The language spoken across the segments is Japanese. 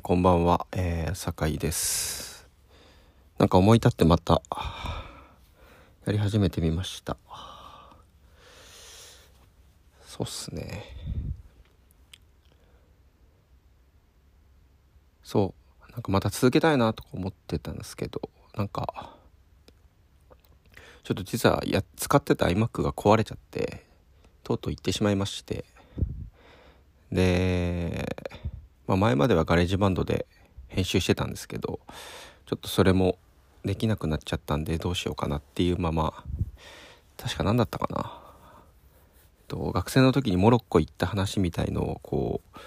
ー、こんばんは、えー、酒井です。なんか思い立ってまた、やり始めてみました。そうっすね。そう、なんかまた続けたいなとか思ってたんですけど、なんか、ちょっと実はや使ってた iMac が壊れちゃって、とうとう行ってしまいまして、で、まあ、前までは GarageBand で編集してたんですけどちょっとそれもできなくなっちゃったんでどうしようかなっていうまま確か何だったかな。えっと学生の時にモロッコ行った話みたいのをこう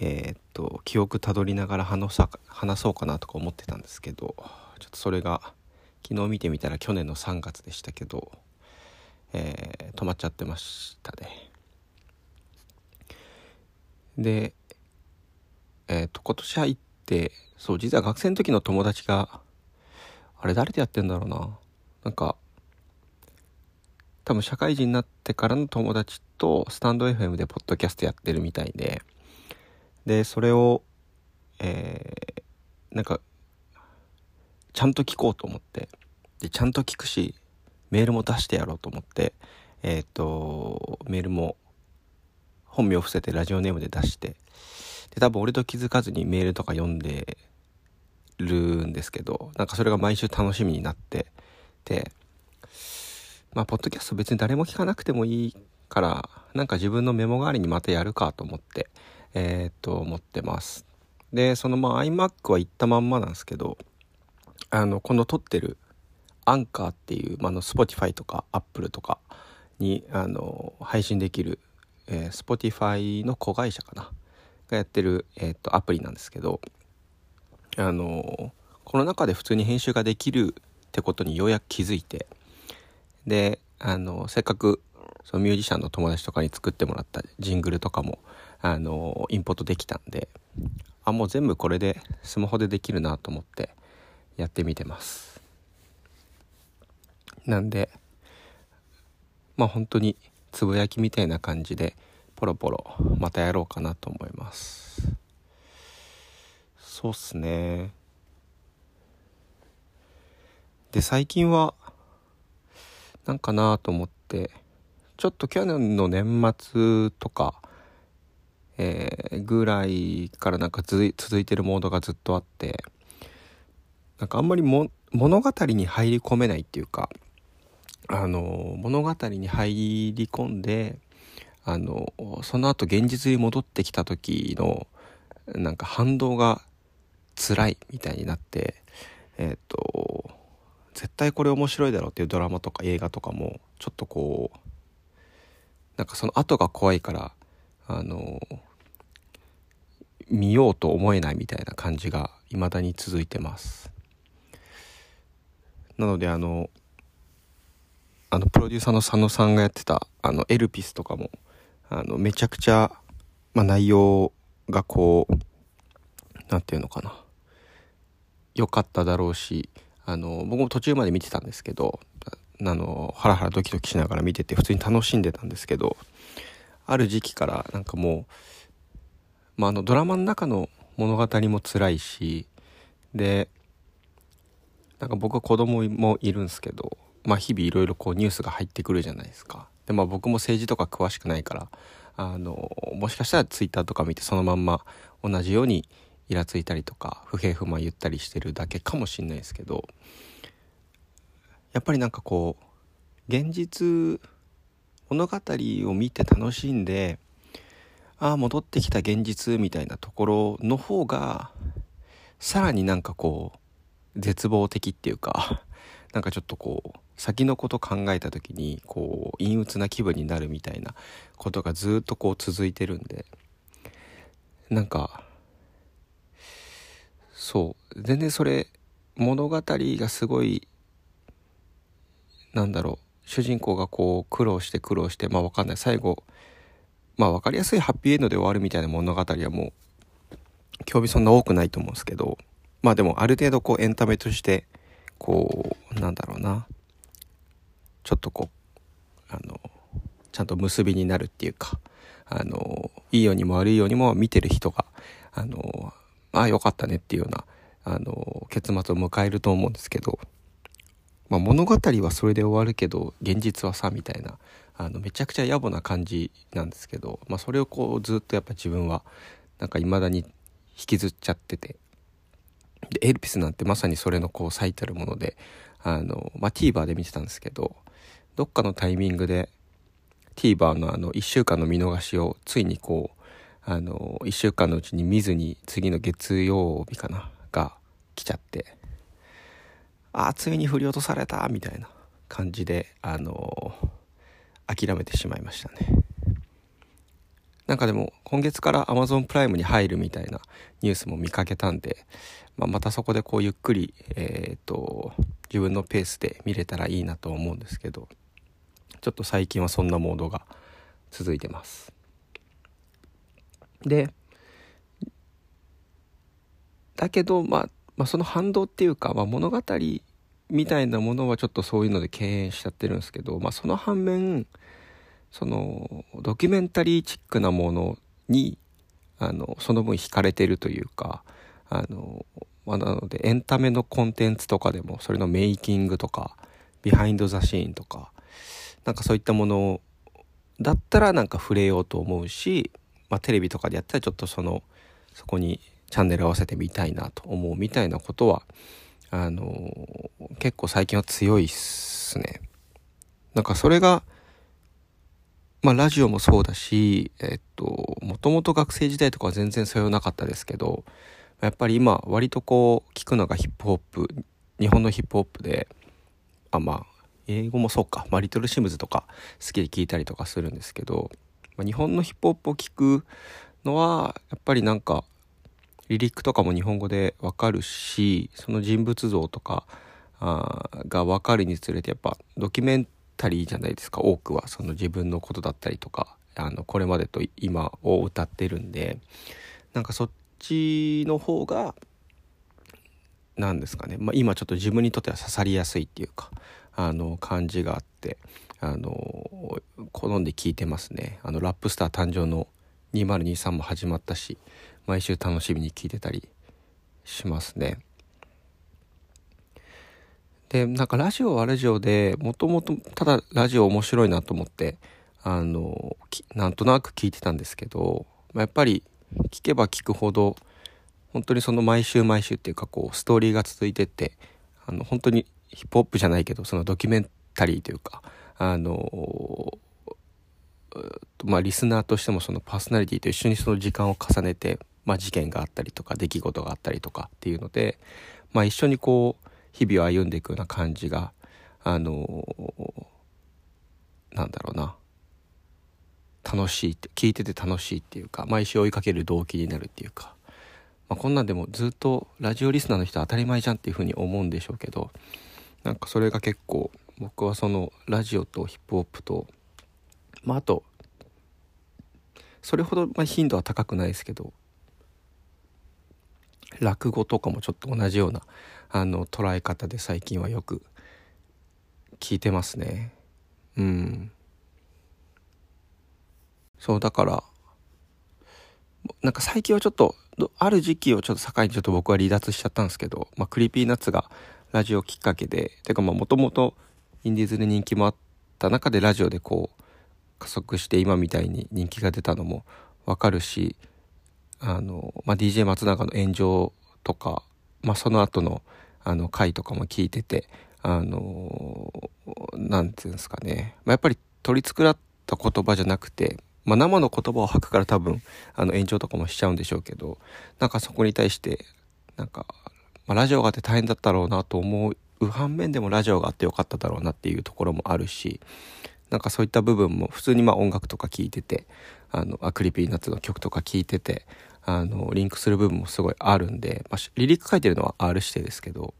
えー、っと記憶たどりながら話さ話そうかなとか思ってたんですけどちょっとそれが昨日見てみたら去年の3月でしたけど、えー、止まっちゃってましたね。でえっ、ー、と、今年入って、そう、実は学生の時の友達が、あれ誰でやってんだろうな。なんか、多分社会人になってからの友達とスタンド FM でポッドキャストやってるみたいで、で、それを、えー、なんか、ちゃんと聞こうと思って、で、ちゃんと聞くし、メールも出してやろうと思って、えっ、ー、と、メールも本名を伏せてラジオネームで出して、で、多分俺と気づかずにメールとか読んでるんですけど、なんかそれが毎週楽しみになってて、まあ、ポッドキャスト別に誰も聞かなくてもいいから、なんか自分のメモ代わりにまたやるかと思って、えー、っと、思ってます。で、そのまあ iMac は行ったまんまなんですけど、あの、この撮ってるアンカーっていう、まあ、の Spotify とか Apple とかに、あの、配信できる、えー、Spotify の子会社かな。がやってる、えー、とアプリなんですけどあのこの中で普通に編集ができるってことにようやく気づいてであのせっかくそのミュージシャンの友達とかに作ってもらったジングルとかもあのインポートできたんであもう全部これでスマホでできるなと思ってやってみてます。なんでまあ本当につぶやきみたいな感じでポロポロまたやろうかなと思います。そうっすね。で最近はなんかなと思ってちょっと去年の年末とかえー、ぐらいからなんか続いてるモードがずっとあってなんかあんまりも物語に入り込めないっていうかあの物語に入り込んであのその後現実に戻ってきた時のなんか反動が辛いみたいになってえっ、ー、と絶対これ面白いだろうっていうドラマとか映画とかもちょっとこうなんかその後が怖いからあの見ようと思えないみたいな感じが未だに続いてます。なのであのあのプロデューサーの佐野さんがやってたあのエルピスとかもあの、めちゃくちゃ、まあ、内容がこう、なんていうのかな。良かっただろうし、あの、僕も途中まで見てたんですけど、あの、ハラハラドキドキしながら見てて普通に楽しんでたんですけど、ある時期からなんかもう、まあ、あの、ドラマの中の物語も辛いし、で、なんか僕は子供もいるんですけど、まあ日々いろいろこうニュースが入ってくるじゃないですか。でまあ僕も政治とか詳しくないからあのもしかしたらツイッターとか見てそのまんま同じようにイラついたりとか不平不満言ったりしてるだけかもしんないですけどやっぱりなんかこう現実物語を見て楽しんでああ戻ってきた現実みたいなところの方がさらになんかこう絶望的っていうかなんかちょっとこう先のこと考えた時にこう陰鬱な気分になるみたいなことがずっとこう続いてるんでなんかそう全然それ物語がすごいなんだろう主人公がこう苦労して苦労してまあ分かんない。最後まあ分かりやすいハッピーエンドで終わるみたいな物語はもう興味そんな多くないと思うんですけどまあでもある程度こうエンタメとしてこうなんだろうなちょっとこうあのちゃんと結びになるっていうかあのいいようにも悪いようにも見てる人があのまあ良かったねっていうようなあの結末を迎えると思うんですけど、まあ、物語はそれで終わるけど現実はさみたいなあのめちゃくちゃ野暮な感じなんですけど、まあ、それをこうずっとやっぱ自分はなんか未だに引きずっちゃっててでエルピスなんてまさにそれのこう最たるものであの、まあ、TVer で見てたんですけどどっかのタイミングで TVer のあの1週間の見逃しをついにこうあの1週間のうちに見ずに次の月曜日かなが来ちゃってああついに振り落とされたみたいな感じであの諦めてしまいましたね。なんかでも今月から Amazon プライムに入るみたいなニュースも見かけたんで、まあ、またそこでこうゆっくり、えー、っと自分のペースで見れたらいいなと思うんですけど。ちょっと最近はそんなモードが続いてます。でだけど、まあ、まあその反動っていうか、まあ、物語みたいなものはちょっとそういうので敬遠しちゃってるんですけど、まあ、その反面そのドキュメンタリーチックなものにあのその分惹かれてるというかあの、まあ、なのでエンタメのコンテンツとかでもそれのメイキングとかビハインド・ザ・シーンとかなんかそういったものだったらなんか触れようと思うし、まあ、テレビとかでやったらちょっとそのそこにチャンネル合わせてみたいなと思うみたいなことはあの結構最近は強いっすね。なんかそれがまあラジオもそうだし、えっと、もともと学生時代とかは全然それはなかったですけど、やっぱり今割とこう聞くのがヒップホップ、日本のヒップホップで、あ、まあ、英語もそうか、まあ、リトルシムズとか好きで聞いたりとかするんですけど、まあ、日本のヒップホップを聞くのは、やっぱりなんかリリックとかも日本語でわかるしその人物像とかあが分かるにつれてやっぱドキュメンタリーじゃないですか多くは。その自分のことだったりとかあのこれまでと今を歌ってるんで。なんかそっちの方が何ですかね、まあ、今ちょっと自分にとっては刺さりやすいっていうかあの感じがあってあの好んで聞いてますねあのラップスター誕生の2023も始まったし毎週楽しみに聞いてたりしますね。でなんかラジオはラジオでもともとただラジオ面白いなと思ってあのなんとなく聞いてたんですけど、まあ、やっぱり聞けば聞くほど本当にその毎週毎週っていうかこうストーリーが続いてってあの本当にヒップホップじゃないけどそのドキュメンタリーというかあのまあリスナーとしてもそのパーソナリティと一緒にその時間を重ねてまあ、事件があったりとか出来事があったりとかっていうので、まあ、一緒にこう日々を歩んでいくような感じがあのなんだろうな。楽しいって聞いてて楽しいっていうか毎週追いかける動機になるっていうか、まあ、こんなんでもずっとラジオリスナーの人は当たり前じゃんっていうふうに思うんでしょうけどなんかそれが結構僕はそのラジオとヒップホップとまああとそれほどま頻度は高くないですけど落語とかもちょっと同じようなあの捉え方で最近はよく聞いてますね。うん。そうだからなんか最近はちょっとある時期をちょっと境にちょっと僕は離脱しちゃったんですけど、まあ、 Creepy Nuts がラジオきっかけで。てかまあもともとインディーズで人気もあった中でラジオでこう加速して今みたいに人気が出たのもわかるしあの、まあ、DJ 松永の炎上とか、まあ、その後のあの回とかも聞いててあの何て言うんですかね、まあ、やっぱり取り繕った言葉じゃなくて、まあ、生の言葉を吐くから多分あの炎上とかもしちゃうんでしょうけどなんかそこに対してなんか、まあ、ラジオがあって大変だったろうなと思う反面でもラジオがあってよかっただろうなっていうところもあるしなんかそういった部分も普通にまあ音楽とか聴いててあのあ Creepy Nuts の曲とか聴いててあのリンクする部分もすごいあるんで、まあ、リリック書いてるのは R 指定ですけど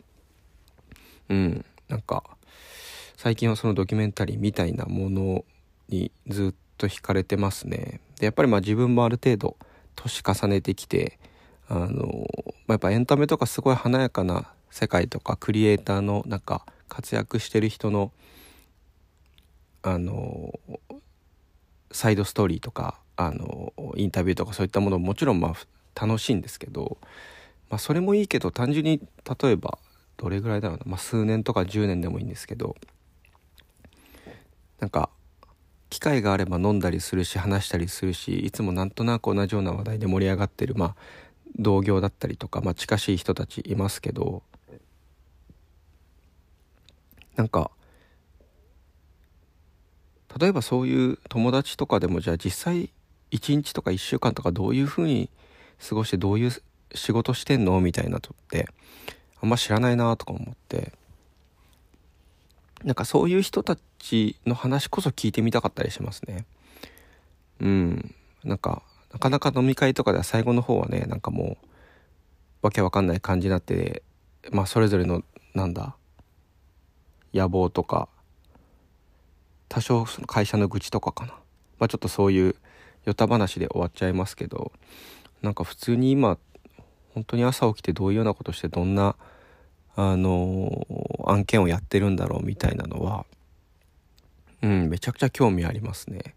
うんなんか最近はそのドキュメンタリーみたいなものにずっと惹かれてますね。でやっぱりまあ自分もある程度年重ねてきてあの、まあ、やっぱエンタメとかすごい華やかな世界とかクリエイターのなんか活躍してる人のあのサイドストーリーとかあのインタビューとかそういったものももちろんまあ楽しいんですけどまあそれもいいけど単純に例えばどれぐらいだろうな、まあ、数年とか10年でもいいんですけどなんか機会があれば飲んだりするし話したりするしいつもなんとなく同じような話題で盛り上がってるまあ同業だったりとか、まあ、近しい人たちいますけどなんか例えばそういう友達とかでもじゃあ実際1日とか1週間とかどういうふうに過ごしてどういう仕事してんの？みたいなとってあんま知らないなとか思ってなんかそういう人たちの話こそ聞いてみたかったりしますね。うん。なんかなかなか飲み会とかでは最後の方はねなんかもうわけわかんない感じになってまあそれぞれのなんだ野望とか多少その会社の愚痴とかかな。まあちょっとそういうヨタ話で終わっちゃいますけどなんか普通に今本当に朝起きてどういうようなことしてどんなあの案件をやってるんだろうみたいなのはうんめちゃくちゃ興味ありますね。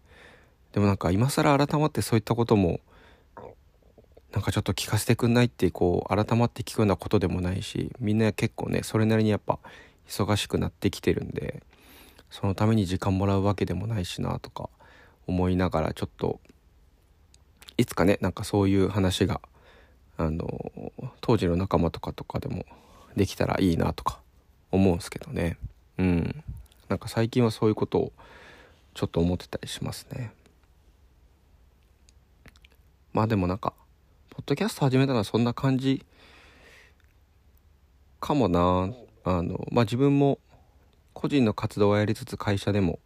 でもなんか今更改まってそういったこともなんかちょっと聞かせてくんないってこう改まって聞くようなことでもないしみんな結構ねそれなりにやっぱ忙しくなってきてるんでそのために時間もらうわけでもないしなとか思いながらちょっといつかねなんかそういう話があの当時の仲間とかとかでもできたらいいなとか思うんですけどね。うん。なんか最近はそういうことをちょっと思ってたりしますね。まあでもなんかポッドキャスト始めたのはそんな感じかもな。あのまあ自分も個人の活動はやりつつ会社でも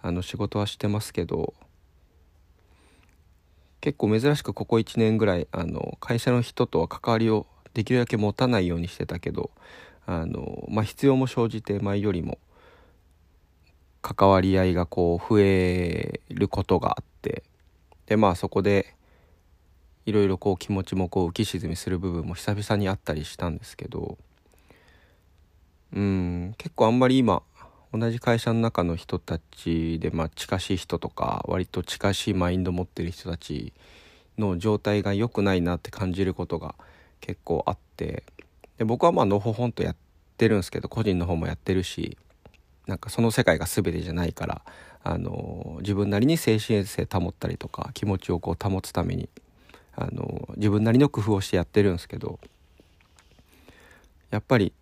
あの仕事はしてますけど結構珍しくここ1年ぐらいあの会社の人とは関わりをできるだけ持たないようにしてたけどあの、まあ、必要も生じて前よりも関わり合いがこう増えることがあってでまあそこでいろいろこう気持ちもこう浮き沈みする部分も久々にあったりしたんですけどうん結構あんまり今同じ会社の中の人たちで、まあ、近しい人とか割と近しいマインド持ってる人たちの状態が良くないなって感じることが結構あってで僕はまあのほほんとやってるんですけど個人の方もやってるしなんかその世界が全てじゃないからあの自分なりに精神衛生保ったりとか気持ちをこう保つためにあの自分なりの工夫をしてやってるんですけどやっぱり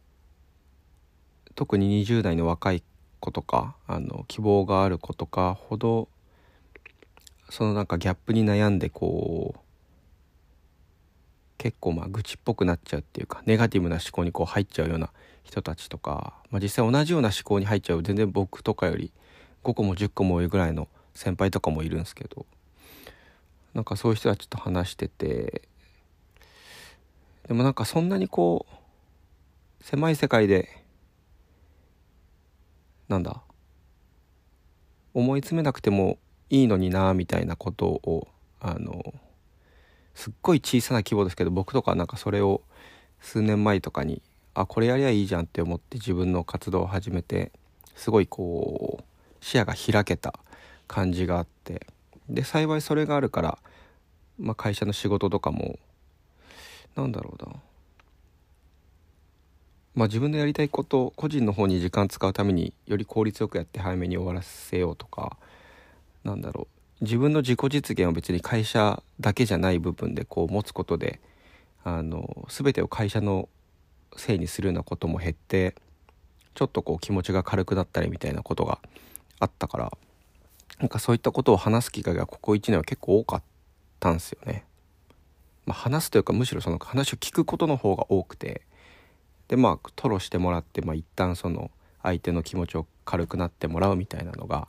特に20代の若い子とかあの希望がある子とかほどそのなんかギャップに悩んでこう結構まあ愚痴っぽくなっちゃうっていうかネガティブな思考にこう入っちゃうような人たちとか、まあ、実際同じような思考に入っちゃう全然僕とかより5個も10個も多いぐらいの先輩とかもいるんですけどなんかそういう人たちと話してて。でもなんかそんなにこう狭い世界でなんだ思い詰めなくてもいいのになみたいなことをあのすっごい小さな規模ですけど僕とかなんかそれを数年前とかにあこれやりゃいいじゃんって思って自分の活動を始めてすごいこう視野が開けた感じがあって。で幸いそれがあるから、まあ、会社の仕事とかもなんだろうな。まあ自分のやりたいこと個人の方に時間使うためにより効率よくやって早めに終わらせようとかなんだろう。自分の自己実現を別に会社だけじゃない部分でこう持つことであの全てを会社のせいにするようなことも減ってちょっとこう気持ちが軽くなったりみたいなことがあったからなんかそういったことを話す機会がここ1年は結構多かったんですよね。まあ、話すというかむしろその話を聞くことの方が多くてでまあ吐露してもらって、まあ、一旦その相手の気持ちを軽くなってもらうみたいなのが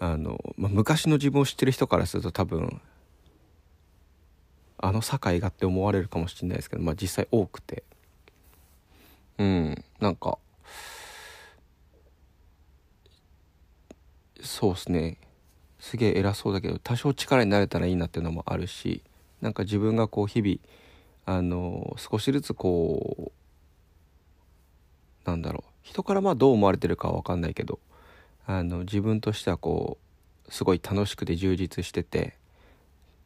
あの、まあ、昔の自分を知ってる人からすると多分あの堺がって思われるかもしれないですけど、まあ、実際多くてうんなんかそうっすね。すげえ偉そうだけど多少力になれたらいいなっていうのもあるしなんか自分がこう日々あの少しずつこうなんだろう人からまあどう思われてるかは分かんないけどあの自分としてはこうすごい楽しくて充実してて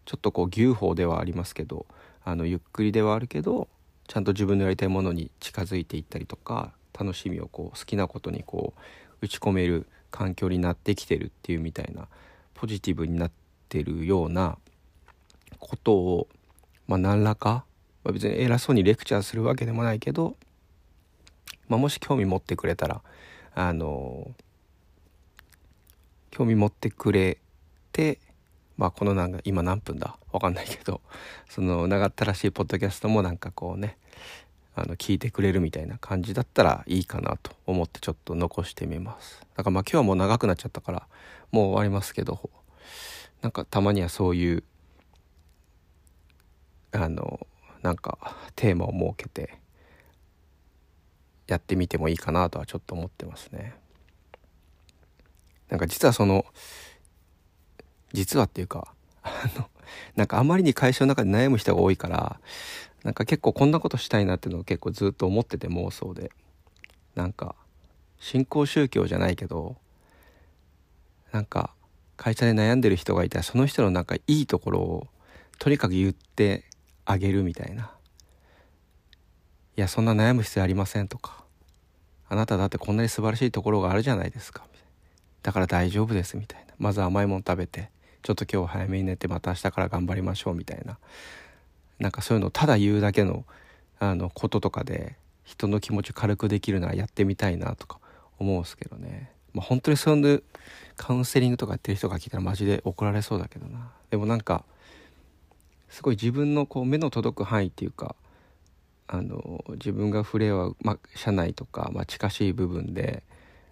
ちょっとこう牛歩ではありますけどあのゆっくりではあるけどちゃんと自分のやりたいものに近づいていったりとか楽しみをこう好きなことにこう打ち込める環境になってきてるっていうみたいなポジティブになってるようなことを、まあ、何らか、まあ、別に偉そうにレクチャーするわけでもないけど、まあ、もし興味持ってくれたらあの興味持ってくれてまあこのなんか今何分だ？わかんないけどその長ったらしいポッドキャストもなんかこうねあの聞いてくれるみたいな感じだったらいいかなと思ってちょっと残してみます。だからまあ今日はもう長くなっちゃったからもう終わりますけど。なんかたまにはそういうあのなんかテーマを設けてやってみてもいいかなとはちょっと思ってますね。なんか実はその実はっていうかあのなんかあまりに会社の中で悩む人が多いからなんか結構こんなことしたいなっていうのを結構ずっと思ってて妄想で。なんか新興宗教じゃないけどなんか会社で悩んでる人がいたらその人のなんかいいところをとにかく言ってあげるみたいな。いやそんな悩む必要ありませんとか。あなただってこんなに素晴らしいところがあるじゃないですか。だから大丈夫ですみたいな。まず甘いもの食べてちょっと今日早めに寝てまた明日から頑張りましょうみたいな。なんかそういうのをただ言うだけのあのこととかで人の気持ち軽くできるならやってみたいなとか思うんですけどね、まあ、本当にそういうカウンセリングとかやってる人が聞いたらマジで怒られそうだけどな。でもなんかすごい自分のこう目の届く範囲っていうかあの自分が触れ合う、まあ、社内とか、まあ、近しい部分で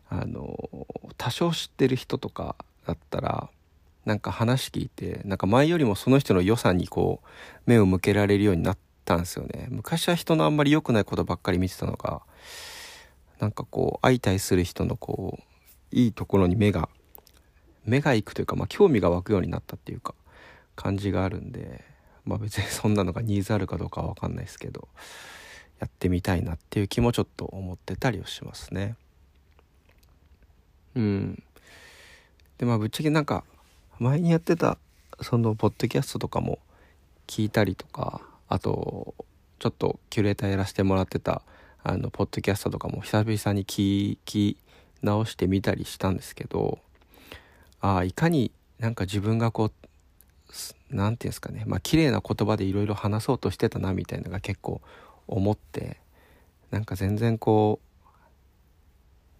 あの多少知ってる人とかだったらなんか話聞いてなんか前よりもその人の良さにこう目を向けられるようになったんですよね昔は人のあんまり良くないことばっかり見てたのがなんかこう相対する人のこういいところに目が目がいくというか、まあ、興味が湧くようになったっていうか感じがあるんでまあ別にそんなのがニーズあるかどうかは分かんないですけどやってみたいなっていう気もちょっと思ってたりはしますね。うんでまあぶっちゃけなんか前にやってたそのポッドキャストとかも聞いたりとかあとちょっとキュレーターやらせてもらってたあのポッドキャストとかも久々に聞き直してみたりしたんですけどああいかになんか自分がこう何て言うんですかねまあ綺麗な言葉でいろいろ話そうとしてたなみたいなのが結構思ってなんか全然こ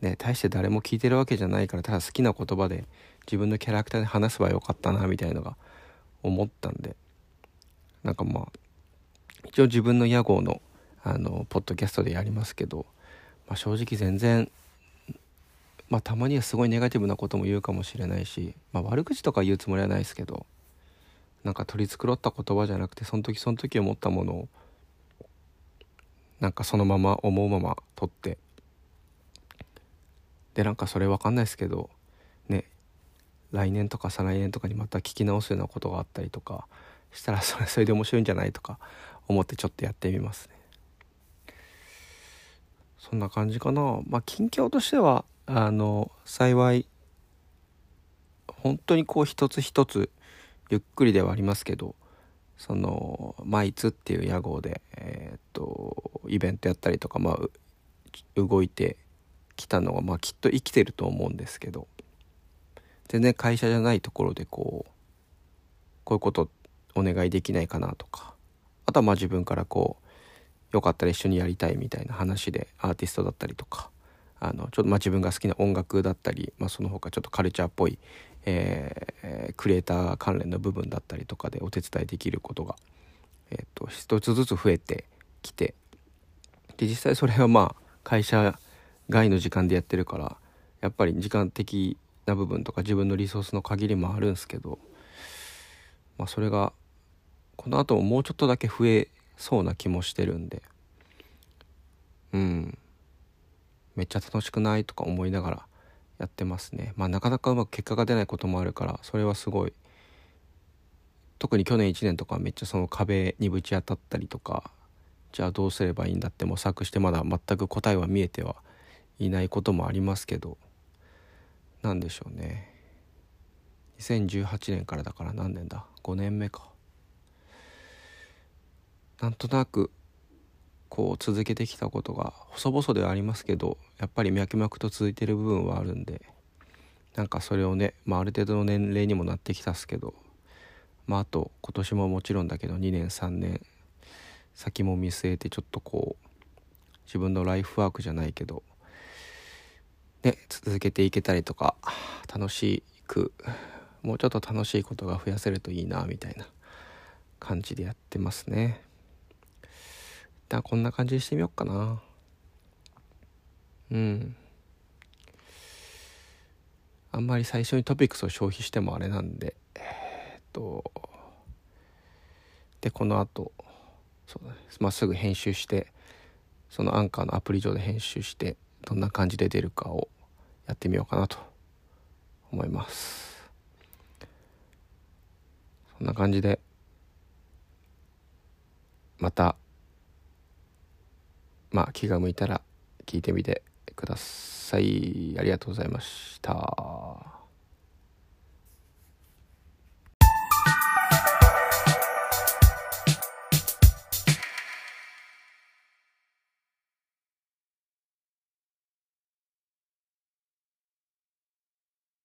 うね大して誰も聞いてるわけじゃないからただ好きな言葉で自分のキャラクターで話せばよかったなみたいのが思ったんで。なんかまあ一応自分の屋号のあのポッドキャストでやりますけど、まあ、正直全然まあたまにはすごいネガティブなことも言うかもしれないし、まあ、悪口とか言うつもりはないですけどなんか取り繕った言葉じゃなくてその時その時思ったものをなんかそのまま思うまま取ってでなんかそれ分かんないですけど来年とか再来年とかにまた聞き直すようなことがあったりとかしたらそれそれで面白いんじゃないとか思ってちょっとやってみますね。そんな感じかな。まあ近況としてはあの幸い本当にこう一つ一つゆっくりではありますけどそのマイツっていう屋号でえー、っとイベントやったりとかまあ動いてきたのは、まあ、きっと生きてると思うんですけど全然会社じゃないところでこうこういうことお願いできないかなとか。あとはまあ自分からこうよかったら一緒にやりたいみたいな話でアーティストだったりとかあのちょっとまあ自分が好きな音楽だったり、まあ、その他ちょっとカルチャーっぽい、えー、クリエイター関連の部分だったりとかでお手伝いできることが、えー、と一つずつ増えてきてで実際それはまあ会社外の時間でやってるからやっぱり時間的な部分とか自分のリソースの限りもあるんですけど、まあ、それがこの後ももうちょっとだけ増えそうな気もしてるんでうん。めっちゃ楽しくないとか思いながらやってますね。まあなかなかうまく結果が出ないこともあるからそれはすごい特に去年1年とかめっちゃその壁にぶち当たったりとかじゃあどうすればいいんだって模索してまだ全く答えは見えてはいないこともありますけど何でしょうね。2018年からだから何年だ？5年目か。なんとなくこう続けてきたことが細々ではありますけどやっぱり脈々と続いてる部分はあるんでなんかそれをね、まあ、ある程度の年齢にもなってきたっすけどまああと今年ももちろんだけど2年3年先も見据えてちょっとこう自分のライフワークじゃないけどね続けていけたりとか楽しくもうちょっと楽しいことが増やせるといいなみたいな感じでやってますね。旦こんな感じにしてみようかな。うん。あんまり最初にトピックスを消費してもあれなんでえー、っとでこの後そうだね。まあ、すぐ編集してそのアンカーのアプリ上で編集してどんな感じで出るかをやってみようかなと思います。そんな感じでまたまあ気が向いたら聞いてみてください。ありがとうございました。